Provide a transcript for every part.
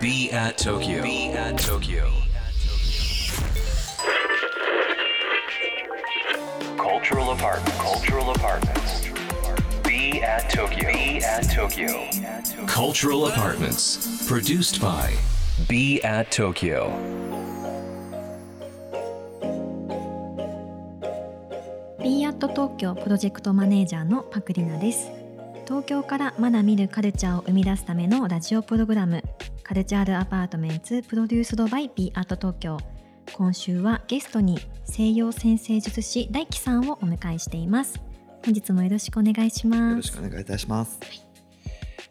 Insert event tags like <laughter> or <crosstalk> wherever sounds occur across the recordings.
Be at Tokyo. Be at Tokyo. Cultural apartment. Cultural apartments. Be at Tokyo. Be at Tokyo. Cultural apartments. Produced by Be at Tokyo. ビーアット東京プロジェクトマネージャーのパクリナです東京からまだ見るカルチャーを生み出すためのラジオプログラムカルチャールアパートメンツプロデュースドバイビーアット東京。今週はゲストに西洋先生術師大樹さんをお迎えしています。本日もよろしくお願いしよます。ろしくお願いいたします。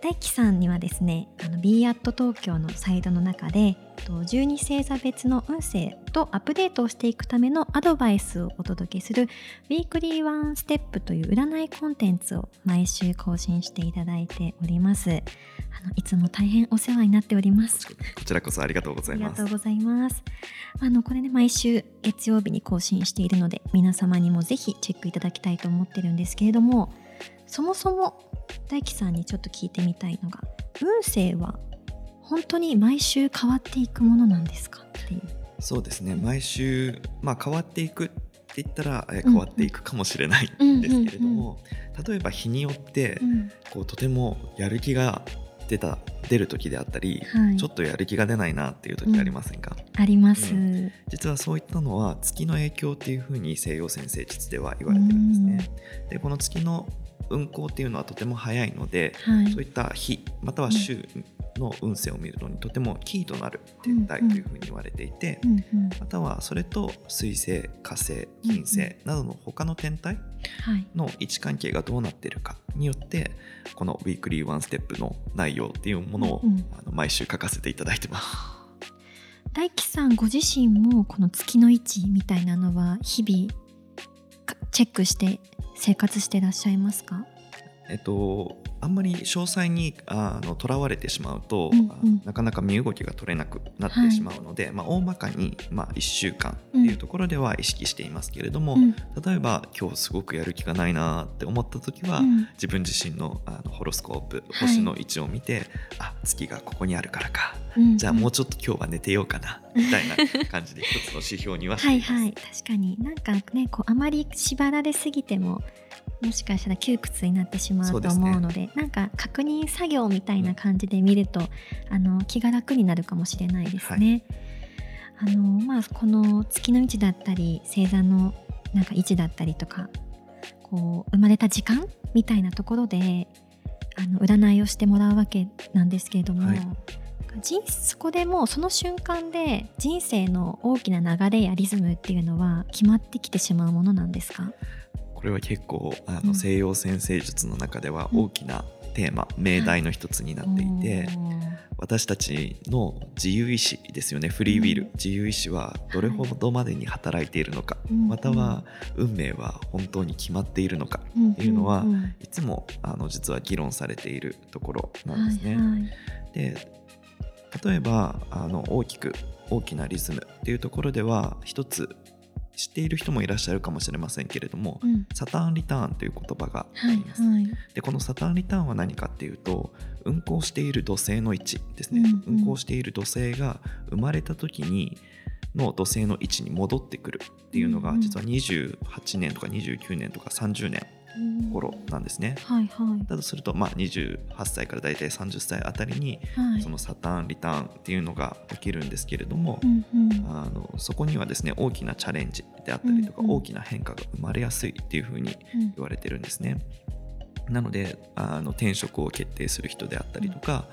大樹さんにはですねあの b アット東京のサイトの中でと12星座別の運勢とアップデートをしていくためのアドバイスをお届けするウィークリーワンステップという占いコンテンツを毎週更新していただいておりますあのいつも大変お世話になっておりますこちらこそありがとうございますありがとう。ございます。あのこれね毎週月曜日に更新しているので皆様にもぜひチェックいただきたいと思ってるんですけれどもそもそも大樹さんにちょっと聞いてみたいのが運勢は本当に毎週変わっていくものなんですか？っていう。そうですね。毎週まあ変わっていくって言ったらえ変わっていくかもしれないうんんですけれども、例えば日によってうんこうとてもやる気が出た出る時であったり、はいちょっとやる気が出ないなっていう時ありませんか？あります。う実はそういったのは月の影響っていうふうに西洋先生術では言われてるんですね。でこの月の運行っていうのはとても早いので、はい。そういった日または週の運勢を見るのにとてもキーとなる天体というふうに言われていて、うん。うんまたはそれと水星火星金星などの他の天体はい。の位置関係がどうなっているかによってこのウィークリーワンステップの内容っていうものを、うんうん。あの毎週書かせていただいてます。大樹さんご自身もこの月の位置みたいなのは日々かチェックして生活してらっしゃいますか？えっと、あんまり詳細にあのとらわれてしまうと、うんうん。あなかなか身動きが取れなくなってしまうので、まあ、大まかに、まあ、1週間っていうところでは意識していますけれども、うん。例えば今日すごくやる気がないなって思った時は、うん。自分自身のあのホロスコープはい。星の位置を見て、あ月がここにあるからか、うんじゃあもうちょっと今日は寝てようかなみたいな感じで一つの指標にはしてはいいます。はい。確かに。なんかねこうあまり縛られすぎてももしかしたら窮屈になってしまうと思うのでなんか確認作業みたいな感じで見ると、あの気が楽になるかもしれないですね。あのまあこの月の位置だったり星座のなんか位置だったりとかこう生まれた時間みたいなところであの占いをしてもらうわけなんですけれども、はい。人そこでもうその瞬間で人生の大きな流れやリズムっていうのは決まってきてしまうものなんですか？これは結構あうん。の西洋先生術の中では大きなテーマ、命題の一つになっていて、私たちの自由意志ですよねフリーウィル、うん。自由意志はどれほどまでに働いているのか、うん。または運命は本当に決まっているのか。っっていうのはんん。いつもあの実は議論されているところなんですね。はいはい。で例えばあの大きく大きなリズムっていうところでは一つ知っている人もいらっしゃるかもしれませんけれども、うん。サターンリターンという言葉があはいります。はいでこのサターンリターンは何かっていうと運行している土星の位置ですね、うんうん。運行している土星が生まれた時にの土星の位置に戻ってくるっていうのが実は28年とか29年とか30年頃なんですね。はいはい。だとすると、まあ、28歳から大体30歳あたりにはい。そのサターンリターンっていうのが起きるんですけれども、うんうん。あのそこにはですね大きなチャレンジであったりとか、うんうん。大きな変化が生まれやすいっていうふうにうん。言われてるんですね。なのであの転職を決定する人であったりとか、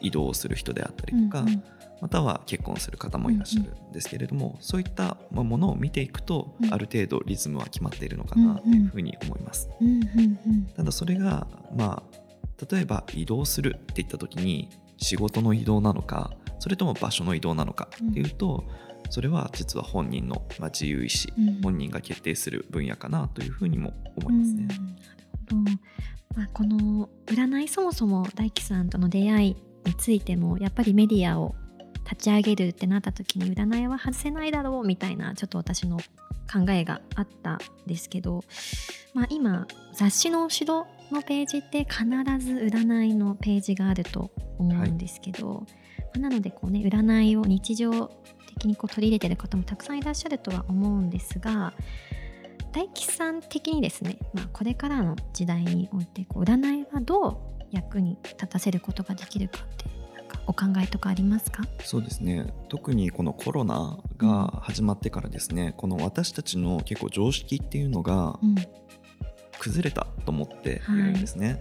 移動をする人であったりとか、うんうんまたは結婚する方もいらっしゃるんですけれども、そういったまあものを見ていくと、うん。ある程度リズムは決まっているのかなというふうに思います。うんうんうんただそれがまあ例えば移動するって言った時に仕事の移動なのかそれとも場所の移動なのかっていうと、それは実は本人のまあ自由意志、うん。本人が決定する分野かなというふうにも思いますね。うん。なるほど、まあ、この占いそもそも大樹さんとの出会いについてもやっぱりメディアを立ち上げるってなった時に占いは外せないだろうみたいなちょっと私の考えがあったんですけど、まあ、今雑誌の後ろのページって必ず占いのページがあると思うんですけど、はい、なのでこう、ね、占いを日常的にこう取り入れてる方もたくさんいらっしゃるとは思うんですが大吉さん的にですね、まあ、これからの時代においてこう占いはどう役に立たせることができるかってお考えとかありますか？そうですね。特にこのコロナが始まってからですね、うん、この私たちの結構常識っていうのが、崩れたと思っているんですね。はい、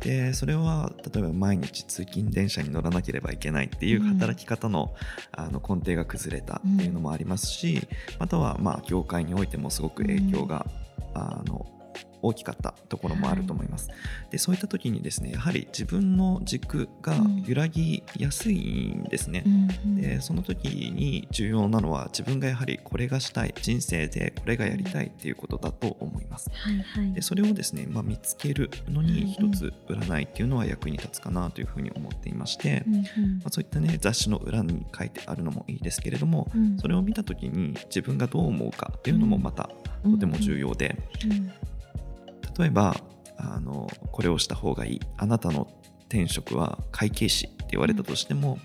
でそれは例えば毎日通勤電車に乗らなければいけないっていう働き方のうん、あの根底が崩れたっていうのもありますし、またはまあ業界においてもすごく影響が、うん、あの大きかったところもあると思います。はい、でそういった時にですねやはり自分の軸が揺らぎやすいんですね。うん、でその時に重要なのは自分がやはりこれがしたい人生でこれがやりたいっていうことだと思います。はいはい、でそれをですね、まあ、見つけるのに一つ占いっていうのは役に立つかなというふうに思っていまして、うんうん、まあ、そういったね雑誌の裏に書いてあるのもいいですけれども、うん、それを見た時に自分がどう思うかっていうのもまたとても重要で、例えばあのこれをした方がいい。あなたの転職は会計士って言われたとしても、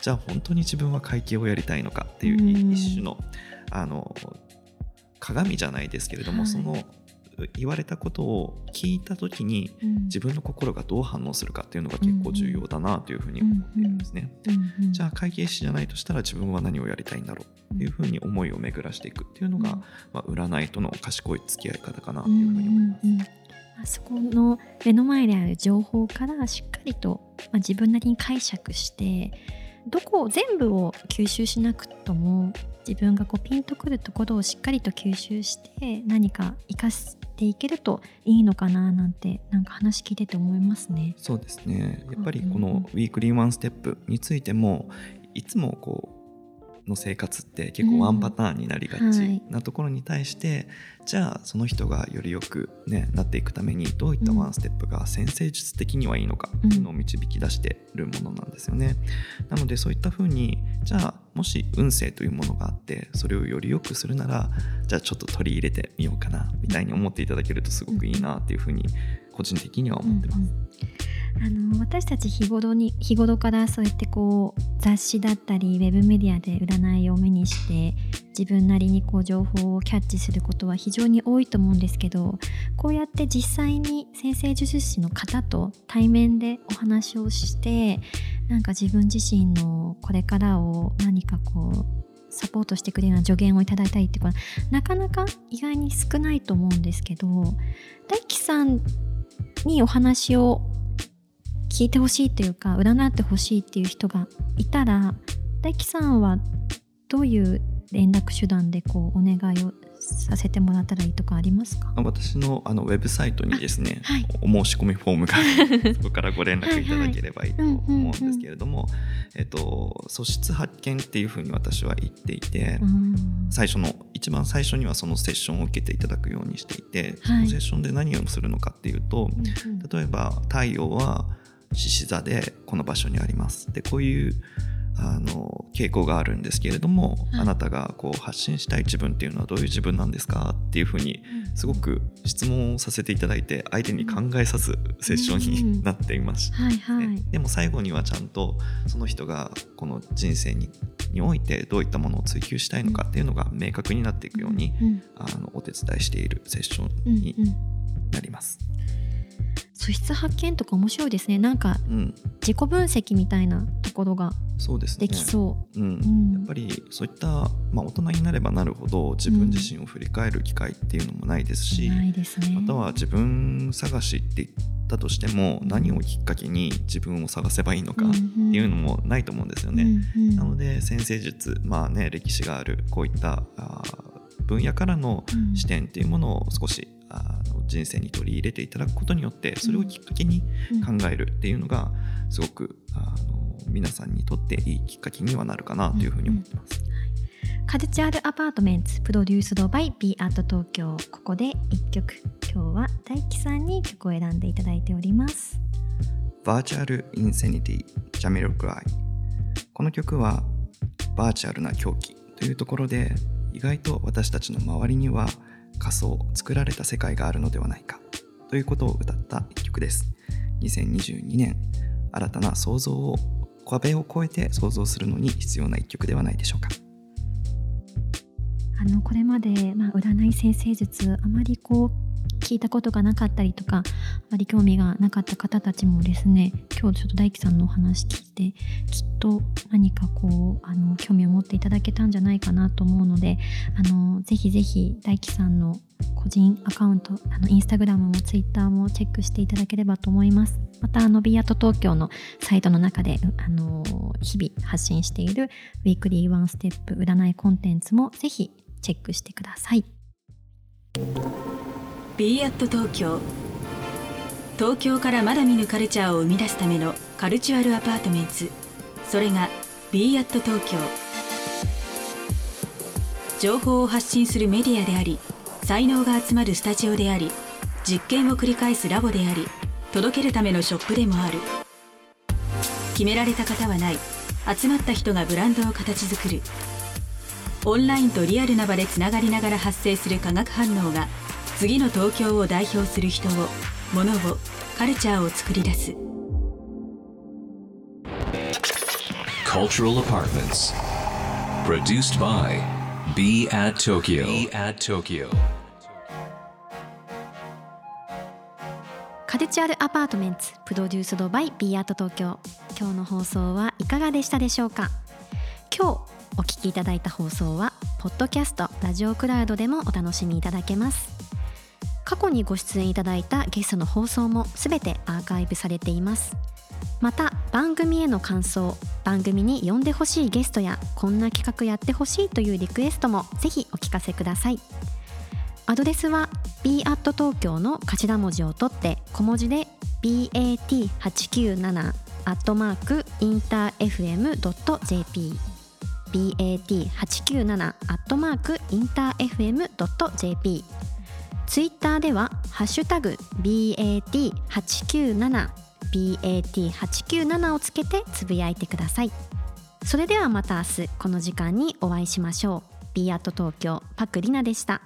じゃあ本当に自分は会計をやりたいのかっていう一種のあの鏡じゃないですけれども、はい、その言われたことを聞いた時に、自分の心がどう反応するかっていうのが結構重要だなというふうに思っているんですね。じゃあ会計士じゃないとしたら自分は何をやりたいんだろうっていうふうに思いを巡らしていくっていうのが、まあ、占いとの賢い付き合い方かなというふうに思います。そこの目の前である情報からしっかりと、まあ、自分なりに解釈してどこを全部を吸収しなくとも自分がこうピンとくるところをしっかりと吸収して何か生かしていけるといいのかななんてなんか話聞いてて思いますね。そうですねやっぱりこのウィークリーワンステップについてもいつもこうの生活って結構ワンパターンになりがちなところに対して、うんはい、じゃあその人がよりよく、ね、なっていくためにどういったワンステップが先生術的にはいいのかっていうのを導き出してるものなんですよね。なのでそういったふうにじゃあもし運勢というものがあってそれをより良くするならじゃあちょっと取り入れてみようかなみたいに思っていただけるとすごくいいなっていうふうに個人的には思ってます。うんあの私たち日頃に日頃からそうやってこう雑誌だったりウェブメディアで占いを目にして自分なりにこう情報をキャッチすることは非常に多いと思うんですけどこうやって実際に先生術師の方と対面でお話をしてなんか自分自身のこれからを何かこうサポートしてくれるような助言をいただいたりっていうのなかなか意外に少ないと思うんですけど大樹さんにお話を聞いてほしいというか占ってほしいっていう人がいたら大樹さんはどういう連絡手段でこうお願いをさせてもらったらいいとかありますか？私のあのウェブサイトにですね、はい、お申し込みフォームが <laughs> そこからご連絡いただければいいと思うんですけれども、えっと、素質発見っていうふうに私は言っていて、最初の一番最初にはそのセッションを受けていただくようにしていて、そのセッションで何をするのかっていうと、例えば太陽は獅子座でこの場所にあります。でこういうあの傾向があるんですけれども、はい、あなたがこう発信したい自分っていうのはどういう自分なんですか？っていうふうにすごく質問をさせていただいて相手に考えさすセッションになっています、でも最後にはちゃんとその人がこの人生ににおいてどういったものを追求したいのかっていうのが明確になっていくように、あのお手伝いしているセッションに。素質発見とか面白いですね。なんか自己分析みたいなところができそう、ね、うん、やっぱりそういった、まあ、大人になればなるほど自分自身を振り返る機会っていうのもないですし、ないですね、または自分探しって言ったとしても何をきっかけに自分を探せばいいのかっていうのもないと思うんですよね。うんうん、なので先生術まあね歴史があるこういったあ分野からの視点っていうものを少し人生に取り入れていただくことによってそれをきっかけに考えるっていうのがすごくあの皆さんにとっていいきっかけにはなるかなというふうに思ってます。カルチャールアパートメントプロデュースドバイ B アート東京ここで1曲。今日は大樹さんに曲を選んでいただいております。バーチャルインセニティジャミロクライこの曲はバーチャルな狂気というところで意外と私たちの周りには仮想作られた世界があるのではないか。ということを歌った一曲です。2022年新たな想像を壁を越えて想像するのに必要な一曲ではないでしょうか。あのこれまで、まあ、占い先生術あまりこう聞いたことがなかったりとかあまり興味がなかった方たちもですね今日ちょっと大樹さんのお話聞いてきっと何かこうあの興味を持っていただけたんじゃないかなと思うのであのぜひぜひ大樹さんの個人アカウントあのインスタグラムもツイッターもチェックしていただければと思います。またあのビアート東京のサイトの中であの日々発信しているウィークリーワンステップ占いコンテンツもぜひチェックしてください。B アット東京東京からまだ見ぬカルチャーを生み出すための Cultural Apartments。それが b アット東京情報を発信するメディアであり才能が集まるスタジオであり実験を繰り返すラボであり届けるためのショップでもある。決められた型はない。集まった人がブランドを形作る。オンラインとリアルな場でつながりながら発生する化学反応が次の東京を代表する人を物をカルチャーを作り出す。Cultural Apartments. Produced by BE AT TOKYO, BE AT TOKYO. Cultural Apartments produced by BE AT TOKYO今日の放送はいかがでしたでしょうか？今日お聞きいただいた放送はポッドキャストラジオクラウドでもお楽しみいただけます過去にご出演いただいたゲストの放送もすべてアーカイブされています。また番組への感想番組に呼んでほしいゲストやこんな企画やってほしいというリクエストもぜひお聞かせください。アドレスは b at 東京の頭文字を取って小文字で bat897 アットマークインター FM.jp bat897 アットマークインター FM.jp ツイッターではハッシュタグ BAT897 BAT897 をつけてつぶやいてください。それではまた明日この時間にお会いしましょう。B アット東京パクリナでした。